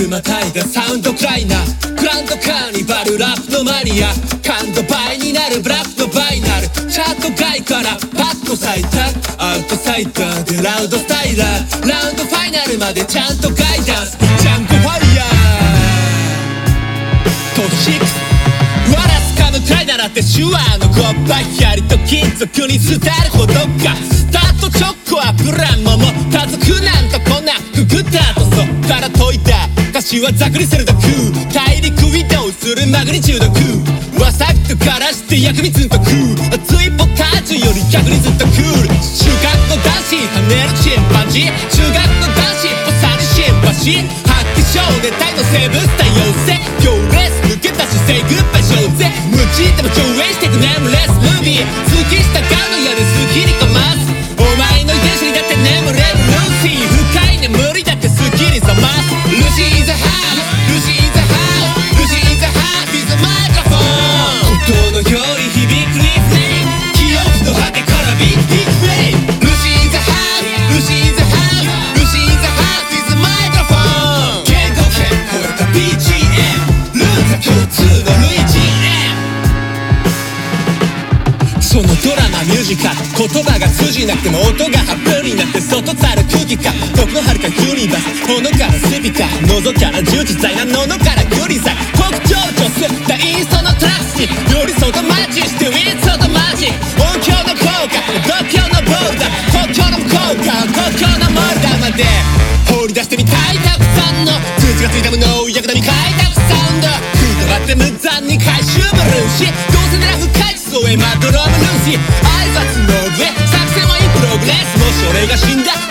クまたいだサウンドクライナーグランドカーニバルラップのマニア感度倍になるブラックのバイナルチャート外からパッと咲いたアウトサイダーでラウドスタイラーラウンドファイナルまでちゃんとガイダンスジャンプファイヤー。ト6わらすかむくらいならって手話のゴッバイ槍と金属に伝えるほどか。から解いた歌詞はざくりすると空大陸移動するマグニチュード空わさっとからして薬味つんと空熱いポタージュより逆にずっとクール。中学の男子跳ねるチンパンジー。中学の男子ぽさにシンパシー。発揮少年隊の生物多様性行列抜けたし Say goodbye 小ぜ。無知でも上映してくネームレスムービーのドラマミュージカル言葉が通じなくても音が発表になって外ざる空気感どこはるかユニバース炎からスピカー喉から充実在なののからグリザ特徴とすったインストのトラックに寄り添うとマッチしてウィッツとマジ音響の効果度胸のボールダー国境の効果国境のモルダーまで放り出してみたいたくさんの通知がついた無能役並み開拓サウンド空となって無残に回収ブルーシどうせなら深い地層へまどろむルーシー挨拶の上